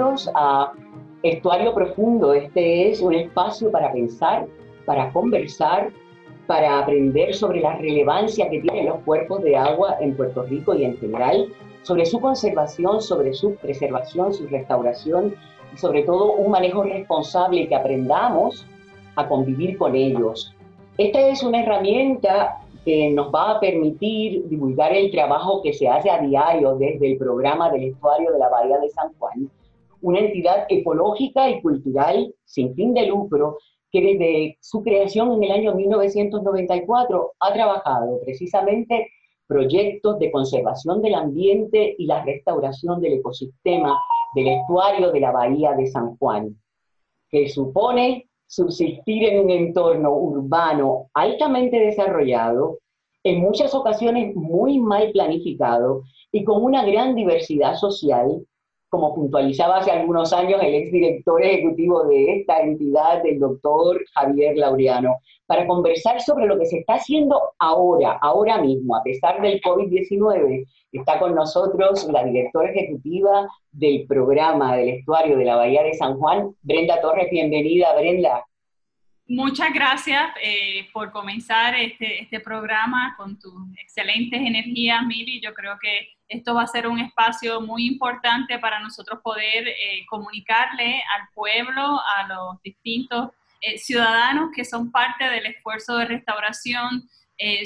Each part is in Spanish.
bienvenidos a Estuario Profundo. Este es un espacio para pensar, para conversar, para aprender sobre la relevancia que tienen los cuerpos de agua en Puerto Rico y en general, sobre su conservación, sobre su preservación, su restauración y sobre todo un manejo responsable que aprendamos a convivir con ellos. Esta es una herramienta que nos va a permitir divulgar el trabajo que se hace a diario desde el programa del estuario de la Bahía de San Juan, una entidad ecológica y cultural sin fin de lucro que desde su creación en el año 1994 ha trabajado precisamente proyectos de conservación del ambiente y la restauración del ecosistema del estuario de la Bahía de San Juan, que supone subsistir en un entorno urbano altamente desarrollado, en muchas ocasiones muy mal planificado y con una gran diversidad social, como puntualizaba hace algunos años el exdirector ejecutivo de esta entidad, el doctor Javier Laureano, para conversar sobre lo que se está haciendo ahora, ahora mismo, a pesar del COVID-19. Está con nosotros la directora ejecutiva del programa del estuario de la Bahía de San Juan, Brenda Torres. Bienvenida, Brenda. Muchas gracias eh, por comenzar este, este, programa con tus excelentes energías, Mili. Yo creo que esto va a ser un espacio muy importante para nosotros poder eh, comunicarle al pueblo, a los distintos eh, ciudadanos que son parte del esfuerzo de restauración,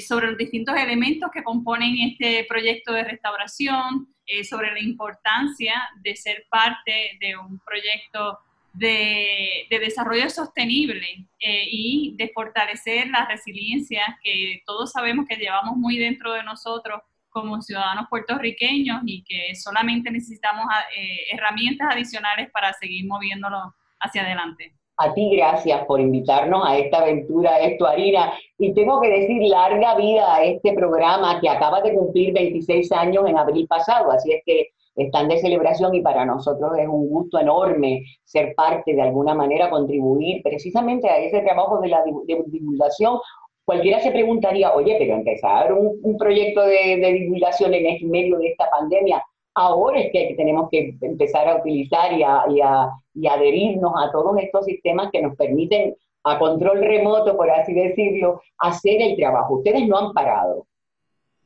sobre los distintos elementos que componen este proyecto de restauración, sobre la importancia de ser parte de un proyecto de, desarrollo sostenible eh, y de fortalecer la resiliencia que todos sabemos que llevamos muy dentro de nosotros como ciudadanos puertorriqueños y que solamente necesitamos eh, herramientas adicionales para seguir moviéndolo hacia adelante. A ti gracias por invitarnos a esta aventura estuarina y tengo que decir larga vida a este programa que acaba de cumplir 26 años en abril pasado, así es que están de celebración y para nosotros es un gusto enorme ser parte, de alguna manera, contribuir precisamente a ese trabajo de la divulgación. Cualquiera se preguntaría, oye, pero empezar un, proyecto de, divulgación en el medio de esta pandemia, ahora es que tenemos que empezar a utilizar y, y adherirnos a todos estos sistemas que nos permiten a control remoto, por así decirlo, hacer el trabajo. Ustedes no han parado.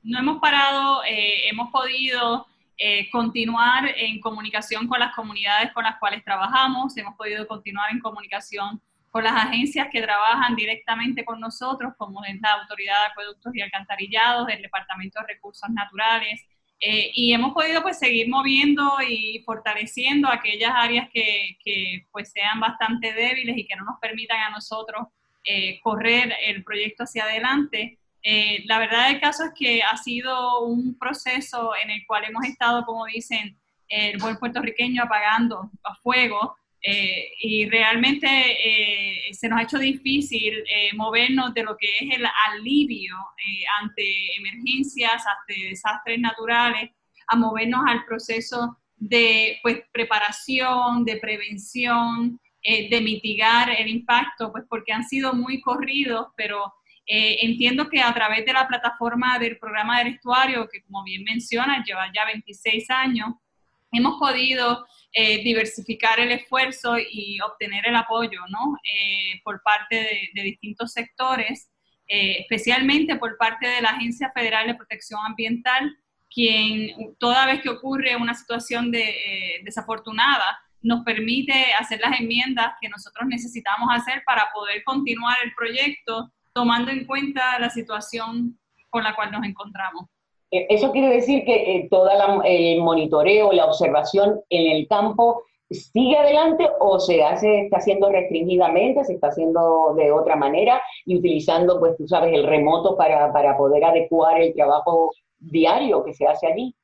No hemos parado, eh, hemos podido eh, continuar en comunicación con las comunidades con las cuales trabajamos, hemos podido continuar en comunicación con las agencias que trabajan directamente con nosotros, como la Autoridad de Acueductos y Alcantarillados, el Departamento de Recursos Naturales, eh, y hemos podido pues seguir moviendo y fortaleciendo aquellas áreas que, que, pues sean bastante débiles y que no nos permitan a nosotros eh, correr el proyecto hacia adelante. Eh, la verdad del caso es que ha sido un proceso en el cual hemos estado, como dicen, el buen puertorriqueño apagando fuego eh, y realmente eh, se nos ha hecho difícil movernos de lo que es el alivio ante emergencias, ante desastres naturales, a movernos al proceso de pues, preparación, de prevención, de mitigar el impacto, pues porque han sido muy corridos, pero eh, entiendo que a través de la plataforma del programa del estuario, que como bien menciona, lleva ya 26 años, hemos podido eh, diversificar el esfuerzo y obtener el apoyo ¿no? Eh, por parte de, distintos sectores, especialmente por parte de la Agencia Federal de Protección Ambiental, quien toda vez que ocurre una situación de, desafortunada, nos permite hacer las enmiendas que nosotros necesitamos hacer para poder continuar el proyecto tomando en cuenta la situación con la cual nos encontramos. Eh, eso quiere decir que eh, todo el monitoreo, la observación en el campo sigue adelante o se hace, está haciendo restringidamente, se está haciendo de otra manera y utilizando, pues tú sabes, el remoto para, para poder adecuar el trabajo diario que se hace allí.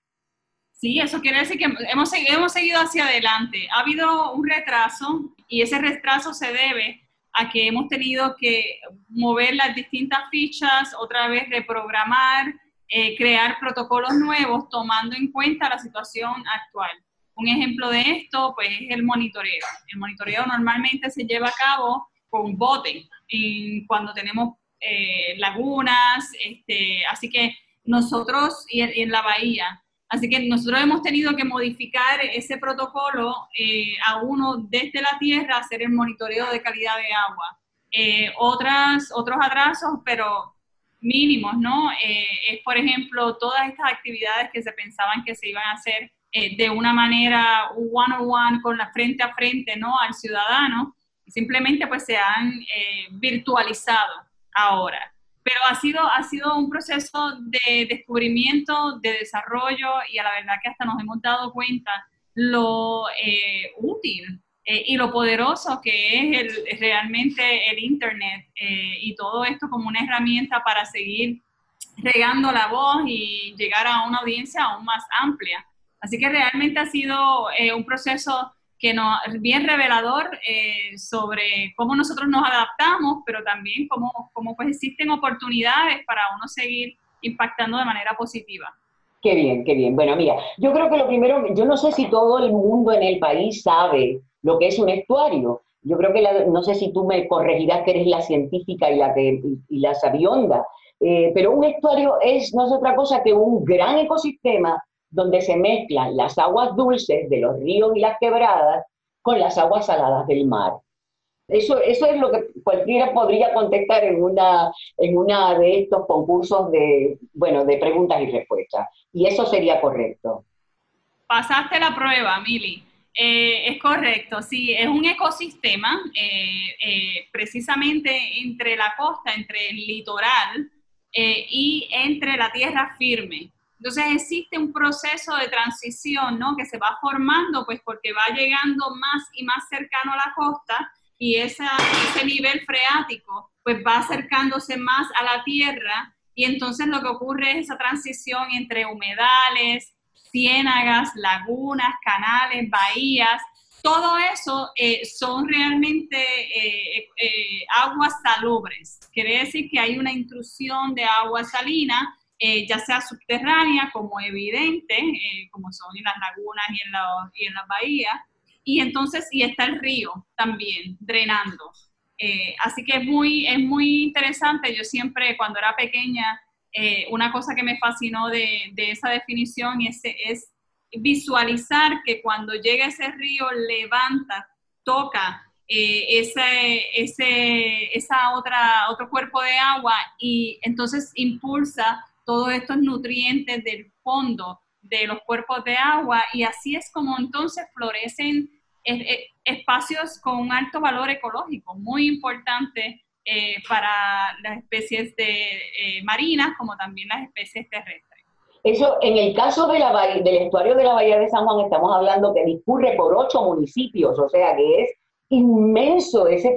Sí, eso quiere decir que hemos, hemos seguido hacia adelante. Ha habido un retraso y ese retraso se debe a que hemos tenido que mover las distintas fichas, otra vez reprogramar, eh, crear protocolos nuevos tomando en cuenta la situación actual. Un ejemplo de esto, pues, es el monitoreo. El monitoreo normalmente se lleva a cabo con bote, cuando tenemos eh, lagunas, este, así que nosotros y en, la bahía, Así que nosotros hemos tenido que modificar ese protocolo eh, a uno desde la tierra, hacer el monitoreo de calidad de agua. Eh, otras, otros atrasos, pero mínimos, ¿no? Eh, es, por ejemplo, todas estas actividades que se pensaban que se iban a hacer de una manera one-on-one, con la frente a frente, ¿no? Al ciudadano, simplemente pues se han virtualizado ahora pero ha sido, ha sido un proceso de descubrimiento, de desarrollo y a la verdad que hasta nos hemos dado cuenta lo eh, útil eh, y lo poderoso que es realmente el Internet eh, y todo esto como una herramienta para seguir regando la voz y llegar a una audiencia aún más amplia. Así que realmente ha sido un proceso que nos, bien revelador eh, sobre cómo nosotros nos adaptamos, pero también cómo, cómo pues existen oportunidades para uno seguir impactando de manera positiva. Qué bien, qué bien. Bueno, mira, yo creo que lo primero, yo no sé si todo el mundo en el país sabe lo que es un estuario. Yo creo que, no sé si tú me corregirás que eres la científica y la, que, y, la sabionda, eh, pero un estuario es, no es otra cosa que un gran ecosistema donde se mezclan las aguas dulces de los ríos y las quebradas con las aguas saladas del mar. Eso, eso es lo que cualquiera podría contestar en una, en una de estos concursos de, bueno, de preguntas y respuestas. Y eso sería correcto. Pasaste la prueba, Mili. Eh, es correcto, sí, es un ecosistema eh, eh, precisamente entre la costa, entre el litoral y entre la tierra firme. Entonces existe un proceso de transición, ¿no? Que se va formando, pues porque va llegando más y más cercano a la costa y esa, ese nivel freático, pues va acercándose más a la tierra y entonces lo que ocurre es esa transición entre humedales, ciénagas, lagunas, canales, bahías, todo eso eh, son realmente eh, eh, aguas salubres. Quiere decir que hay una intrusión de agua salina eh, ya sea subterránea como evidente, eh, como son en las lagunas y en, la, y en las bahías, y entonces, y está el río también drenando. Eh, así que es muy, es muy interesante, yo siempre cuando era pequeña, una cosa que me fascinó de, de esa definición es, es visualizar que cuando llega ese río levanta, toca ese, ese, esa otra, otro cuerpo de agua y entonces impulsa todos estos nutrientes del fondo de los cuerpos de agua y así es como entonces florecen eh, eh, espacios con un alto valor ecológico, muy importante eh, para las especies de, marinas como también las especies terrestres. Eso, en el caso del estuario de la Bahía de San Juan, estamos hablando que discurre por ocho municipios, o sea que es inmenso, ese,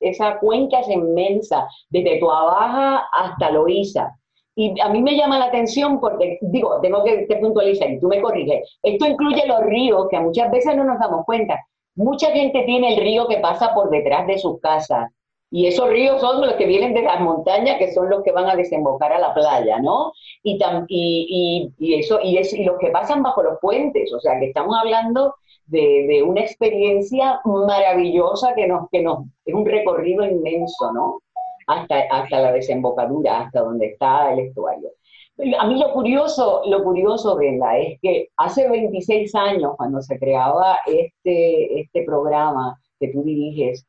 esa cuenca es inmensa, desde Tuabaja hasta Loíza. Y a mí me llama la atención porque, digo, tengo que, puntualizar y tú me corriges. Esto incluye los ríos que muchas veces no nos damos cuenta. Mucha gente tiene el río que pasa por detrás de sus casas. Y esos ríos son los que vienen de las montañas, que son los que van a desembocar a la playa, ¿no? Y, y, y, eso, y, es, y los que pasan bajo los puentes. O sea, que estamos hablando de, de una experiencia maravillosa que nos, que nos, es un recorrido inmenso, ¿no? Hasta, hasta la desembocadura, hasta donde está el estuario. A mí lo curioso, lo curioso, Brenda, es que hace 26 años, cuando se creaba este, este programa que tú diriges,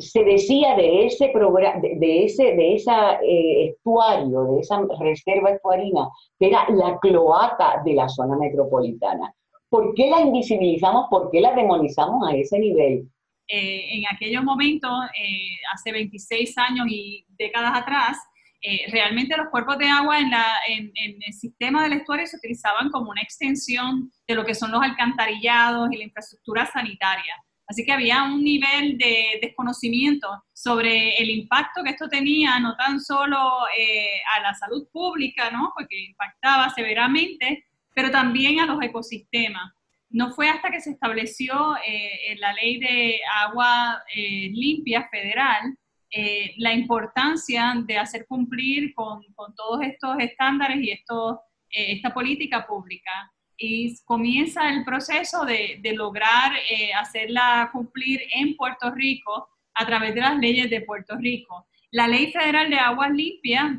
se decía de ese programa, de, ese, de esa eh, estuario, de esa reserva estuarina, que era la cloaca de la zona metropolitana. ¿Por qué la invisibilizamos? ¿Por qué la demonizamos a ese nivel? Eh, en aquellos momentos, eh, hace 26 años y décadas atrás, eh, realmente los cuerpos de agua en, la, en, el sistema del estuario se utilizaban como una extensión de lo que son los alcantarillados y la infraestructura sanitaria. Así que había un nivel de desconocimiento sobre el impacto que esto tenía, no tan solo a la salud pública, ¿no? porque impactaba severamente, pero también a los ecosistemas. No fue hasta que se estableció eh, la ley de agua eh, limpia federal eh, la importancia de hacer cumplir con, todos estos estándares y esto, esta política pública. Y comienza el proceso de, lograr hacerla cumplir en Puerto Rico a través de las leyes de Puerto Rico. La Ley Federal de Aguas Limpias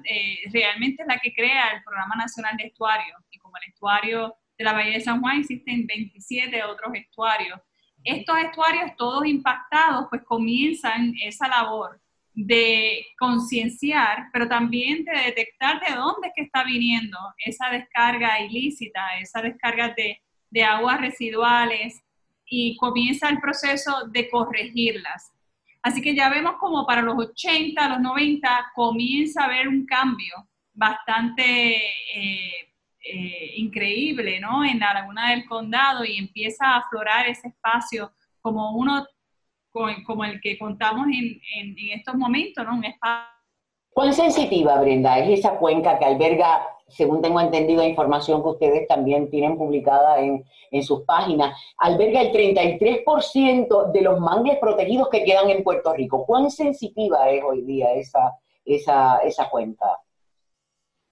realmente es la que crea el Programa Nacional de Estuarios como el estuario de la Bahía de San Juan, existen 27 otros estuarios. Estos estuarios, todos impactados, pues comienzan esa labor de concienciar, pero también de detectar de dónde es que está viniendo esa descarga ilícita, esa descarga de, de aguas residuales y comienza el proceso de corregirlas. Así que ya vemos como para los 80, los 90 comienza a haber un cambio bastante eh, eh, increíble ¿no? en la laguna del condado y empieza a aflorar ese espacio como uno como el que contamos en, en, estos momentos, ¿no? Un espacio. ¿Cuán sensitiva, Brenda, es esa cuenca que alberga, según tengo entendido, información que ustedes también tienen publicada en, en sus páginas, alberga el 33% de los mangles protegidos que quedan en Puerto Rico? ¿Cuán sensitiva es hoy día esa, esa, esa cuenca?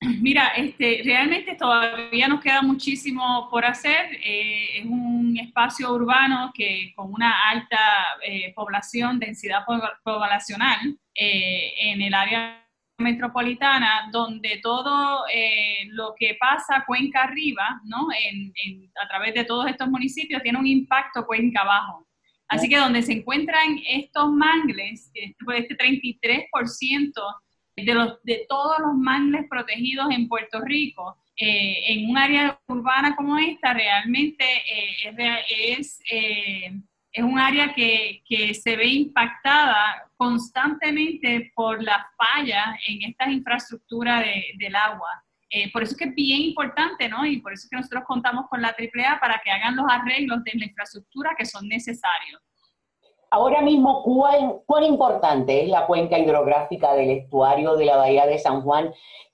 Mira, este, realmente todavía nos queda muchísimo por hacer. Eh, es un espacio urbano que con una alta eh, población, densidad poblacional eh, en el área metropolitana, donde todo lo que pasa cuenca arriba, ¿no? a través de todos estos municipios, tiene un impacto cuenca abajo. Así que donde se encuentran estos mangles, este 33% de, los, de todos los mangles protegidos en Puerto Rico, eh, en un área urbana como esta, realmente eh, es, eh, es, un área que, que, se ve impactada constantemente por la falla en estas infraestructuras de, del agua. por eso es que es bien importante, ¿no? Y por eso es que nosotros contamos con la AAA para que hagan los arreglos de la infraestructura que son necesarios. Ahora mismo, ¿cuán, importante es la cuenca hidrográfica del estuario de la Bahía de San Juan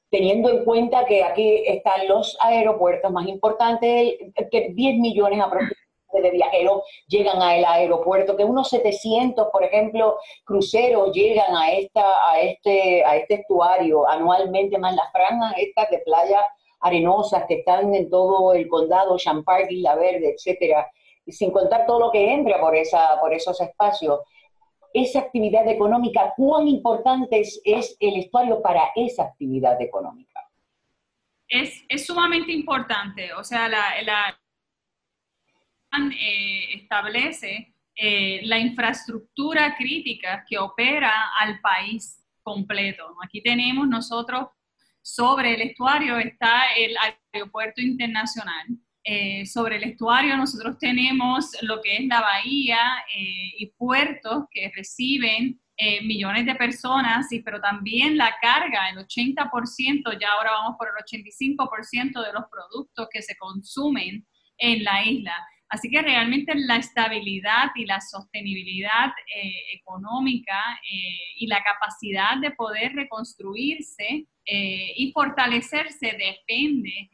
teniendo en cuenta que aquí están los aeropuertos más importantes, que 10 millones aproximadamente de viajeros llegan al aeropuerto, que unos 700, por ejemplo, cruceros llegan a, esta, a, este, a este estuario anualmente, más las franjas estas de playa arenosas que están en todo el condado, Champagne, Isla Verde, etcétera sin contar todo lo que entra por, esa, por esos espacios. Esa actividad económica, ¿cuán importante es, el estuario para esa actividad económica? Es, es sumamente importante. O sea, la, la eh, establece eh, la infraestructura crítica que opera al país completo. Aquí tenemos nosotros sobre el estuario está el aeropuerto internacional, eh, sobre el estuario nosotros tenemos lo que es la bahía eh, y puertos que reciben eh, millones de personas, y, pero también la carga, el 80%, ya ahora vamos por el 85% de los productos que se consumen en la isla. Así que realmente la estabilidad y la sostenibilidad económica y la capacidad de poder reconstruirse y fortalecerse depende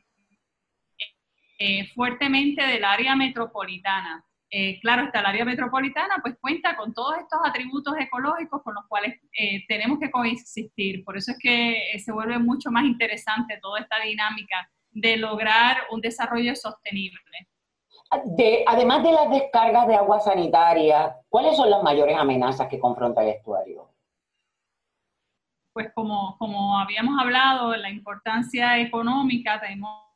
eh, fuertemente del área metropolitana. Eh, claro, está el área metropolitana, pues cuenta con todos estos atributos ecológicos con los cuales eh, tenemos que coexistir. Por eso es que se vuelve mucho más interesante toda esta dinámica de lograr un desarrollo sostenible. además de las descargas de agua sanitaria, ¿cuáles son las mayores amenazas que confronta el estuario? Pues como, como habíamos hablado, la importancia económica, tenemos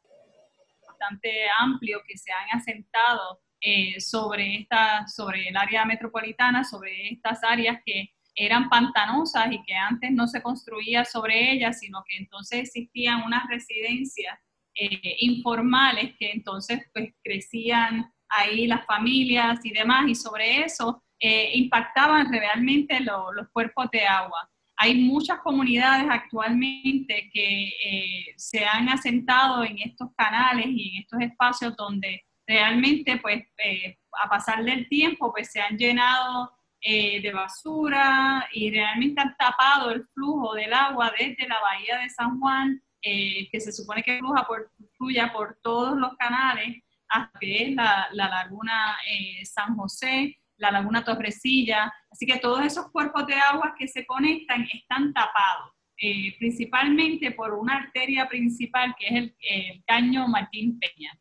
amplio que se han asentado eh, sobre, esta, sobre el área metropolitana, sobre estas áreas que eran pantanosas y que antes no se construía sobre ellas, sino que entonces existían unas residencias eh, informales que entonces pues crecían ahí las familias y demás, y sobre eso eh, impactaban realmente los cuerpos de agua. Hay muchas comunidades actualmente que eh, se han asentado en estos canales y en estos espacios donde realmente, pues, eh, a pasar del tiempo, pues se han llenado eh, de basura y realmente han tapado el flujo del agua desde la bahía de San Juan, que se supone que fluja por, fluya por todos los canales hasta que es la laguna San José, la laguna Torrecilla, así que todos esos cuerpos de agua que se conectan están tapados, eh, principalmente por una arteria principal que es el, caño Martín Peña.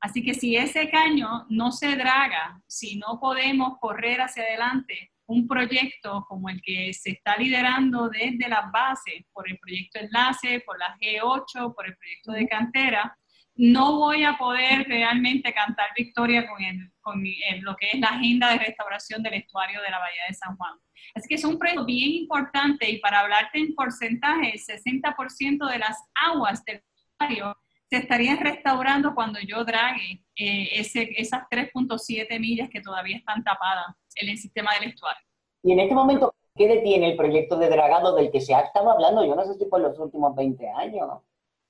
Así que si ese caño no se draga, si no podemos correr hacia adelante un proyecto como el que se está liderando desde las bases, por el proyecto Enlace, por la G8, por el proyecto de cantera, no voy a poder realmente cantar victoria con, lo que es la agenda de restauración del estuario de la Bahía de San Juan. Así que es un proyecto bien importante y para hablarte en porcentaje, el 60% de las aguas del estuario se estarían restaurando cuando yo drague eh, ese, esas 3.7 millas que todavía están tapadas en el sistema del estuario. Y en este momento, ¿qué detiene el proyecto de dragado del que se ha estado hablando, yo no sé si por los últimos 20 años?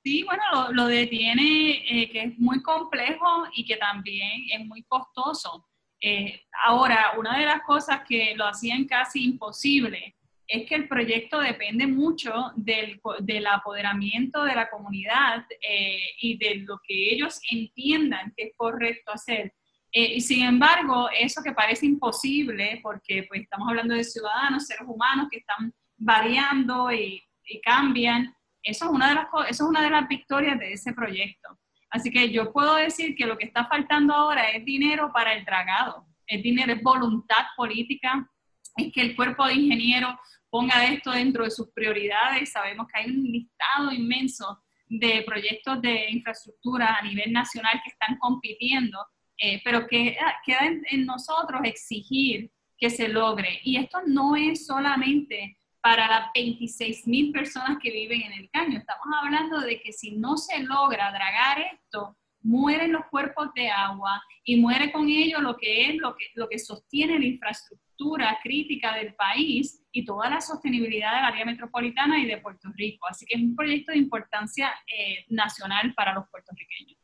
Sí, bueno, lo, detiene eh, que es muy complejo y que también es muy costoso. Eh, ahora, una de las cosas que lo hacían casi imposible es que el proyecto depende mucho del, del apoderamiento de la comunidad eh, y de lo que ellos entiendan que es correcto hacer. Y sin embargo, eso que parece imposible, porque pues, estamos hablando de ciudadanos, seres humanos que están variando y cambian, eso es, una de las, eso es una de las victorias de ese proyecto. Así que yo puedo decir que lo que está faltando ahora es dinero para el dragado, es dinero, es voluntad política, es que el cuerpo de ingenieros ponga esto dentro de sus prioridades. Sabemos que hay un listado inmenso de proyectos de infraestructura a nivel nacional que están compitiendo, eh, pero que queda en, nosotros exigir que se logre. Y esto no es solamente para las 26 mil personas que viven en el caño. Estamos hablando de que si no se logra dragar esto, mueren los cuerpos de agua y muere con ello lo que es lo que, lo que sostiene la infraestructura crítica del país y toda la sostenibilidad del área metropolitana y de Puerto Rico. Así que es un proyecto de importancia eh, nacional para los puertorriqueños.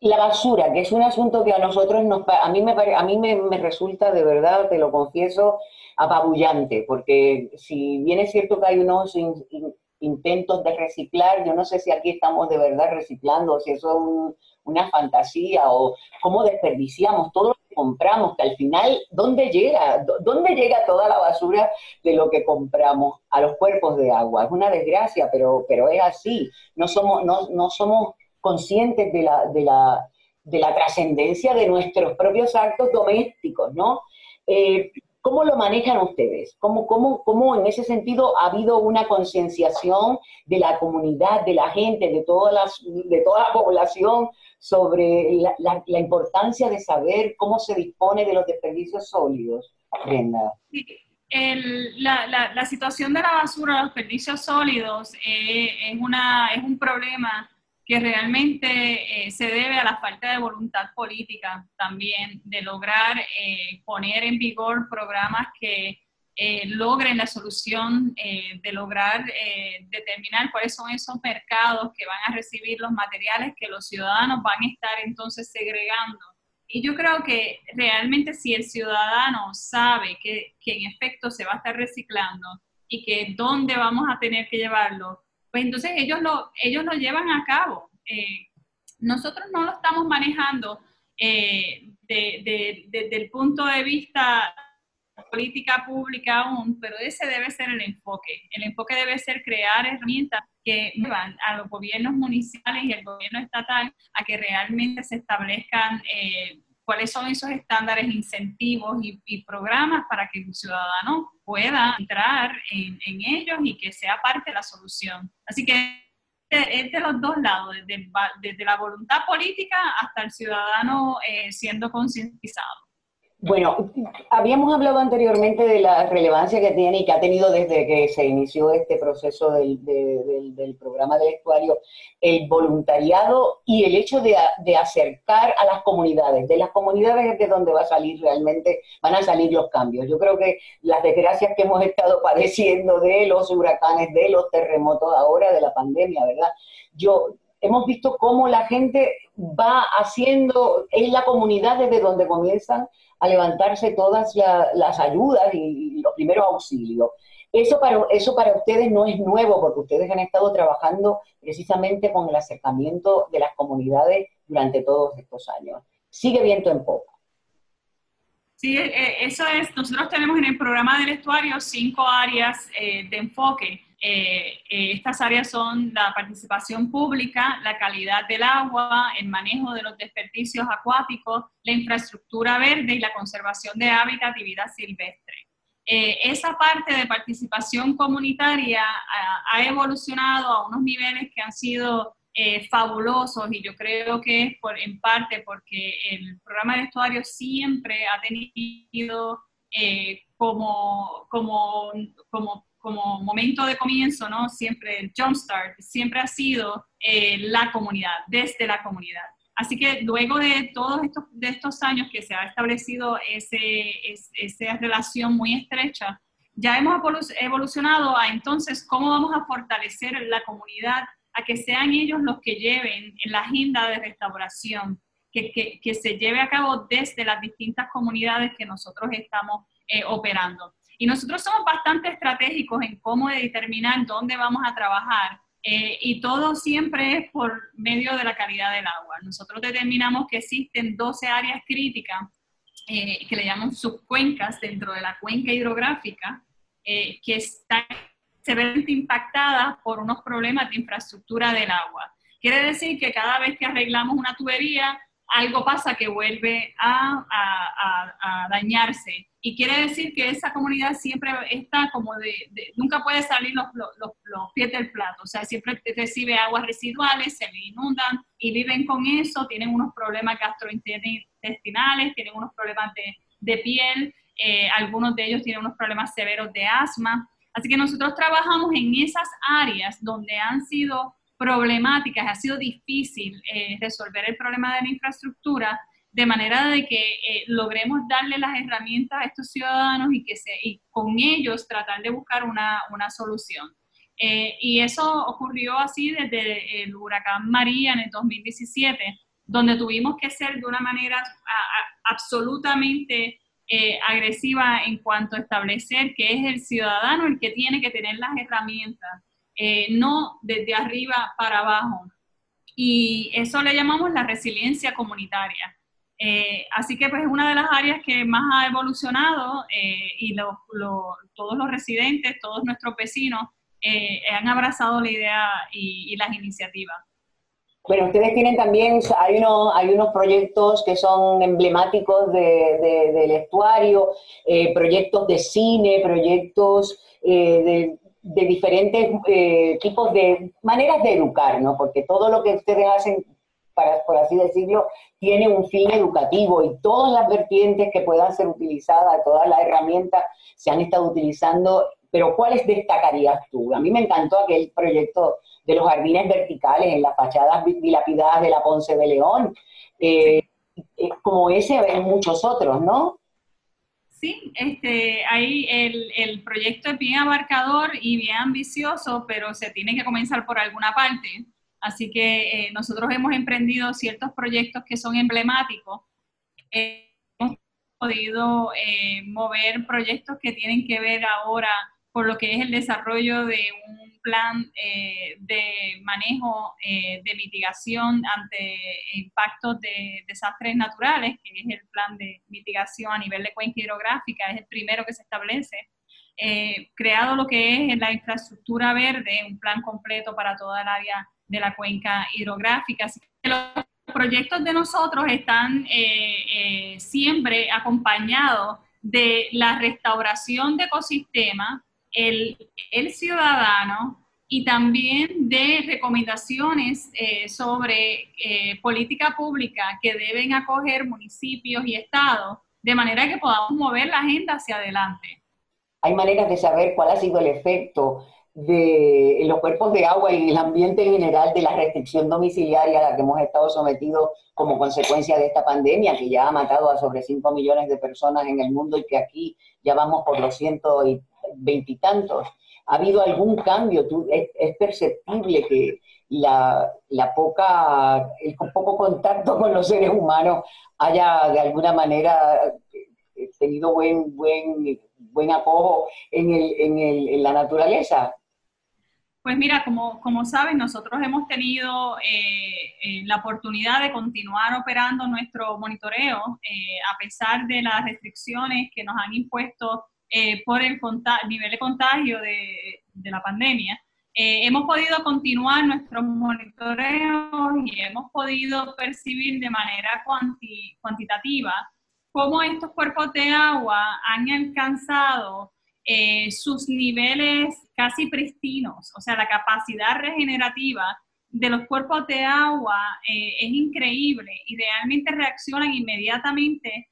La basura, que es un asunto que a nosotros nos, a mí me a mí me, resulta de verdad, te lo confieso, apabullante, porque si bien es cierto que hay unos intentos de reciclar, yo no sé si aquí estamos de verdad reciclando, si eso es una fantasía o cómo desperdiciamos todo compramos, que al final, ¿dónde llega? ¿Dónde llega toda la basura de lo que compramos a los cuerpos de agua? Es una desgracia, pero, pero es así. No somos, no, no somos conscientes de la, de la, de la trascendencia de nuestros propios actos domésticos, ¿no? Eh, ¿Cómo lo manejan ustedes? ¿Cómo, cómo, ¿Cómo en ese sentido ha habido una concienciación de la comunidad, de la gente, de, todas las, de toda la población sobre la, importancia de saber cómo se dispone de los desperdicios sólidos, Brenda. la, la, situación de la basura, los desperdicios sólidos, eh, es, una, es un problema que realmente eh, se debe a la falta de voluntad política también de lograr eh, poner en vigor programas que eh, logren la solución eh, de lograr eh, determinar cuáles son esos mercados que van a recibir los materiales que los ciudadanos van a estar entonces segregando. Y yo creo que realmente si el ciudadano sabe que, que en efecto se va a estar reciclando y que dónde vamos a tener que llevarlo, pues entonces ellos lo, ellos lo llevan a cabo. nosotros no lo estamos manejando desde el punto de vista política pública aún, pero ese debe ser el enfoque. El enfoque debe ser crear herramientas que llevan a los gobiernos municipales y al gobierno estatal a que realmente se establezcan eh, cuáles son esos estándares, incentivos y, programas para que el ciudadano pueda entrar en, ellos y que sea parte de la solución. Así que es de los dos lados, desde, la voluntad política hasta el ciudadano eh, siendo concientizado. Bueno, habíamos hablado anteriormente de la relevancia que tiene y que ha tenido desde que se inició este proceso del, programa del estuario, el voluntariado y el hecho de, acercar a las comunidades. De las comunidades es de donde va a salir realmente, van a salir los cambios. Yo creo que las desgracias que hemos estado padeciendo de los huracanes, de los terremotos ahora, de la pandemia, ¿verdad? Yo, hemos visto cómo la gente va haciendo, es la comunidad desde donde comienzan a levantarse todas las ayudas y, los primeros auxilios. Eso para, eso para ustedes no es nuevo, porque ustedes han estado trabajando precisamente con el acercamiento de las comunidades durante todos estos años. Sigue viento en poco. Sí, eh, eso es, nosotros tenemos en el programa del estuario cinco áreas eh, de enfoque. Estas áreas son la participación pública, la calidad del agua, el manejo de los desperdicios acuáticos, la infraestructura verde y la conservación de hábitat y vida silvestre. esa parte de participación comunitaria ha, evolucionado a unos niveles que han sido eh, fabulosos y yo creo que es por, en parte porque el programa de estuario siempre ha tenido eh, como, como, como, como, momento de comienzo, ¿no? Siempre el jumpstart, siempre ha sido eh, la comunidad, desde la comunidad. Así que luego de todos estos, de estos años que se ha establecido ese, esa relación muy estrecha, ya hemos evolucionado a entonces cómo vamos a fortalecer la comunidad a que sean ellos los que lleven la agenda de restauración, que, que, que se lleve a cabo desde las distintas comunidades que nosotros estamos eh, operando. Y nosotros somos bastante estratégicos en cómo determinar dónde vamos a trabajar. Eh, y todo siempre es por medio de la calidad del agua. Nosotros determinamos que existen 12 áreas críticas eh, que le llaman subcuencas dentro de la cuenca hidrográfica que están severamente impactadas por unos problemas de infraestructura del agua. Quiere decir que cada vez que arreglamos una tubería, algo pasa que vuelve a, dañarse. Y quiere decir que esa comunidad siempre está como de, nunca puede salir los, los, los, pies del plato, o sea, siempre recibe aguas residuales, se le inundan y viven con eso, tienen unos problemas gastrointestinales, tienen unos problemas de, de piel, eh, algunos de ellos tienen unos problemas severos de asma. Así que nosotros trabajamos en esas áreas donde han sido problemáticas, ha sido difícil eh, resolver el problema de la infraestructura, de manera de que eh, logremos darle las herramientas a estos ciudadanos y que se, y con ellos tratar de buscar una, una solución. Eh, y eso ocurrió así desde el huracán María en el 2017, donde tuvimos que ser de una manera absolutamente eh, agresiva en cuanto a establecer que es el ciudadano el que tiene que tener las herramientas, eh, no desde arriba para abajo. Y eso le llamamos la resiliencia comunitaria. Eh, así que pues es una de las áreas que más ha evolucionado y todos los residentes, todos nuestros vecinos han abrazado la idea y las iniciativas. Bueno, ustedes tienen también, hay, uno, hay unos proyectos que son emblemáticos de, del estuario, eh, proyectos de cine, proyectos eh, de, diferentes eh, tipos de maneras de educar, ¿no? Porque todo lo que ustedes hacen, para, por así decirlo, tiene un fin educativo y todas las vertientes que puedan ser utilizadas, todas las herramientas se han estado utilizando, pero ¿cuáles destacarías tú? A mí me encantó aquel proyecto de los jardines verticales en las fachadas dilapidadas de la Ponce de León. Eh, eh, como ese hay muchos otros, ¿no? Sí, este, ahí el, el, proyecto es bien abarcador y bien ambicioso, pero se tiene que comenzar por alguna parte. Así que eh, nosotros hemos emprendido ciertos proyectos que son emblemáticos. hemos podido mover proyectos que tienen que ver ahora por lo que es el desarrollo de un plan eh, de manejo eh, de mitigación ante impactos de desastres naturales, que es el plan de mitigación a nivel de cuenca hidrográfica, es el primero que se establece. Eh, creado lo que es la infraestructura verde, un plan completo para toda el área de la cuenca hidrográfica. los proyectos de nosotros están siempre acompañados de la restauración de ecosistemas, el, el ciudadano y también de recomendaciones eh, sobre eh, política pública que deben acoger municipios y estados, de manera que podamos mover la agenda hacia adelante. Hay maneras de saber cuál ha sido el efecto de los cuerpos de agua y el ambiente en general de la restricción domiciliaria a la que hemos estado sometidos como consecuencia de esta pandemia, que ya ha matado a sobre 5 millones de personas en el mundo y que aquí ya vamos por los ciento y veintitantos. ¿Ha habido algún cambio? es, perceptible que la, poca, el poco contacto con los seres humanos haya de alguna manera eh, tenido buen, buen, buen apoyo en, el, en, el, en la naturaleza? Pues mira, como, como saben, nosotros hemos tenido eh, eh, la oportunidad de continuar operando nuestro monitoreo a pesar de las restricciones que nos han impuesto eh, por el nivel de contagio de, de la pandemia, eh, hemos podido continuar nuestros monitoreos y hemos podido percibir de manera cuantitativa cómo estos cuerpos de agua han alcanzado eh, sus niveles casi pristinos, o sea, la capacidad regenerativa de los cuerpos de agua eh, es increíble. Y realmente reaccionan inmediatamente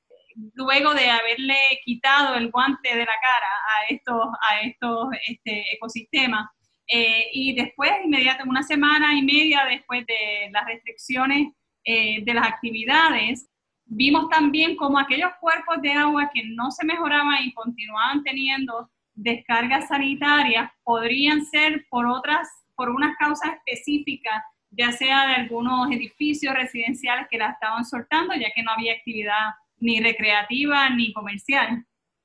luego de haberle quitado el guante de la cara a estos, a estos este, ecosistemas. Eh, y después, inmediatamente, una semana y media después de las restricciones eh, de las actividades, vimos también como aquellos cuerpos de agua que no se mejoraban y continuaban teniendo descargas sanitarias podrían ser por otras, por unas causas específicas, ya sea de algunos edificios residenciales que la estaban soltando, ya que no había actividad ni recreativa ni comercial.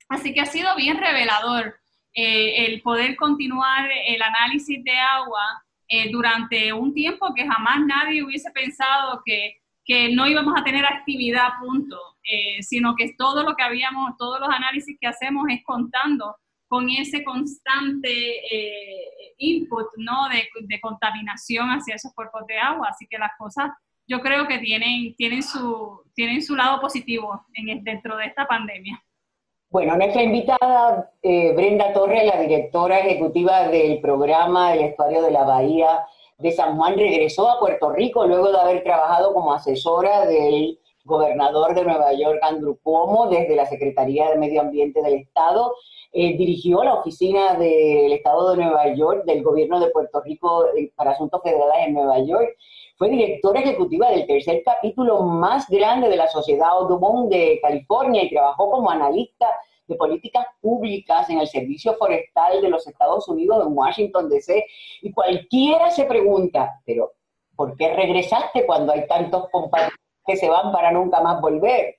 Así que ha sido bien revelador eh, el poder continuar el análisis de agua eh, durante un tiempo que jamás nadie hubiese pensado que, que no íbamos a tener actividad, punto, eh, sino que todo lo que habíamos, todos los análisis que hacemos es contando con ese constante input ¿no? de, de, contaminación hacia esos cuerpos de agua. Así que las cosas yo creo que tienen, tienen, su, tienen su lado positivo en, dentro de esta pandemia. Bueno, nuestra invitada eh, Brenda Torres, la directora ejecutiva del programa del Estuario de la Bahía de San Juan, regresó a Puerto Rico luego de haber trabajado como asesora del gobernador de Nueva York, Andrew Cuomo, desde la Secretaría de Medio Ambiente del Estado. Eh, dirigió la oficina del Estado de Nueva York, del gobierno de Puerto Rico eh, para Asuntos Federales en Nueva York fue directora ejecutiva del tercer capítulo más grande de la Sociedad Audubon de California y trabajó como analista de políticas públicas en el Servicio Forestal de los Estados Unidos en Washington, D.C. Y cualquiera se pregunta, pero ¿por qué regresaste cuando hay tantos compañeros que se van para nunca más volver?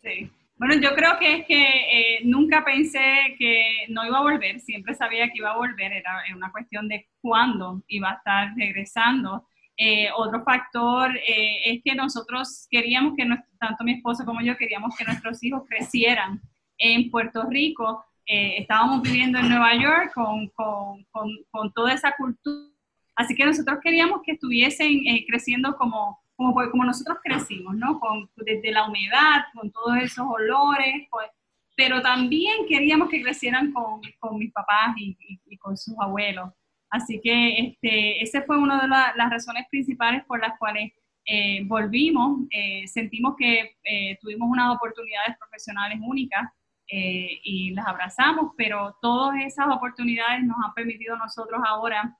Sí. Bueno, yo creo que es que eh, nunca pensé que no iba a volver, siempre sabía que iba a volver, era una cuestión de cuándo iba a estar regresando. Eh, otro factor eh, es que nosotros queríamos que, tanto mi esposo como yo, queríamos que nuestros hijos crecieran en Puerto Rico. Eh, estábamos viviendo en Nueva York con, con, con, toda esa cultura. Así que nosotros queríamos que estuviesen creciendo como, como, como, nosotros crecimos, ¿no? Con, desde la humedad, con todos esos olores, pues, pero también queríamos que crecieran con, con mis papás y, y con sus abuelos. Así que este, esa fue una de las razones principales por las cuales eh, volvimos. Eh, sentimos que eh, tuvimos unas oportunidades profesionales únicas y las abrazamos, pero todas esas oportunidades nos han permitido a nosotros ahora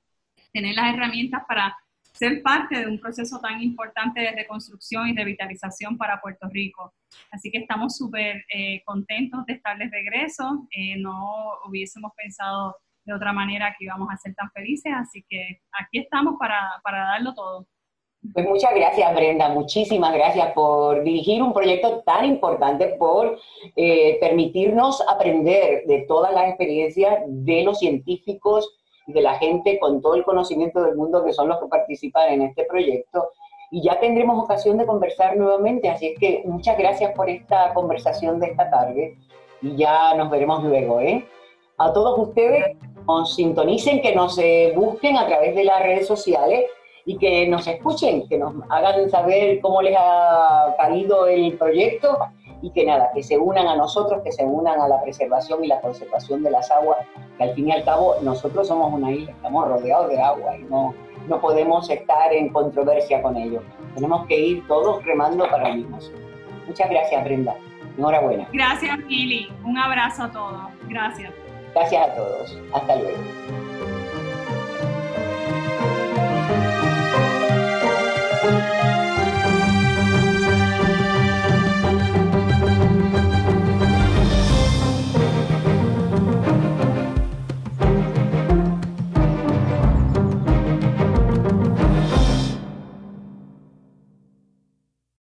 tener las herramientas para ser parte de un proceso tan importante de reconstrucción y revitalización para Puerto Rico. Así que estamos súper contentos de estar de regreso. no hubiésemos pensado de otra manera que íbamos a ser tan felices. Así que aquí estamos para, para darlo todo. Pues muchas gracias, Brenda. Muchísimas gracias por dirigir un proyecto tan importante, por eh, permitirnos aprender de todas las experiencias de los científicos y de la gente con todo el conocimiento del mundo que son los que participan en este proyecto. Y ya tendremos ocasión de conversar nuevamente, así es que muchas gracias por esta conversación de esta tarde y ya nos veremos luego, ¿eh? A todos ustedes, nos sintonicen, que nos eh, busquen a través de las redes sociales y que nos escuchen, que nos hagan saber cómo les ha caído el proyecto y que nada, que se unan a nosotros, que se unan a la preservación y la conservación de las aguas, que al fin y al cabo nosotros somos una isla, estamos rodeados de agua y no, no podemos estar en controversia con ello. Tenemos que ir todos remando para el mismo. Muchas gracias, Brenda. Enhorabuena. Gracias, Mili. Un abrazo a todos. Gracias. Gracias a todos. Hasta luego.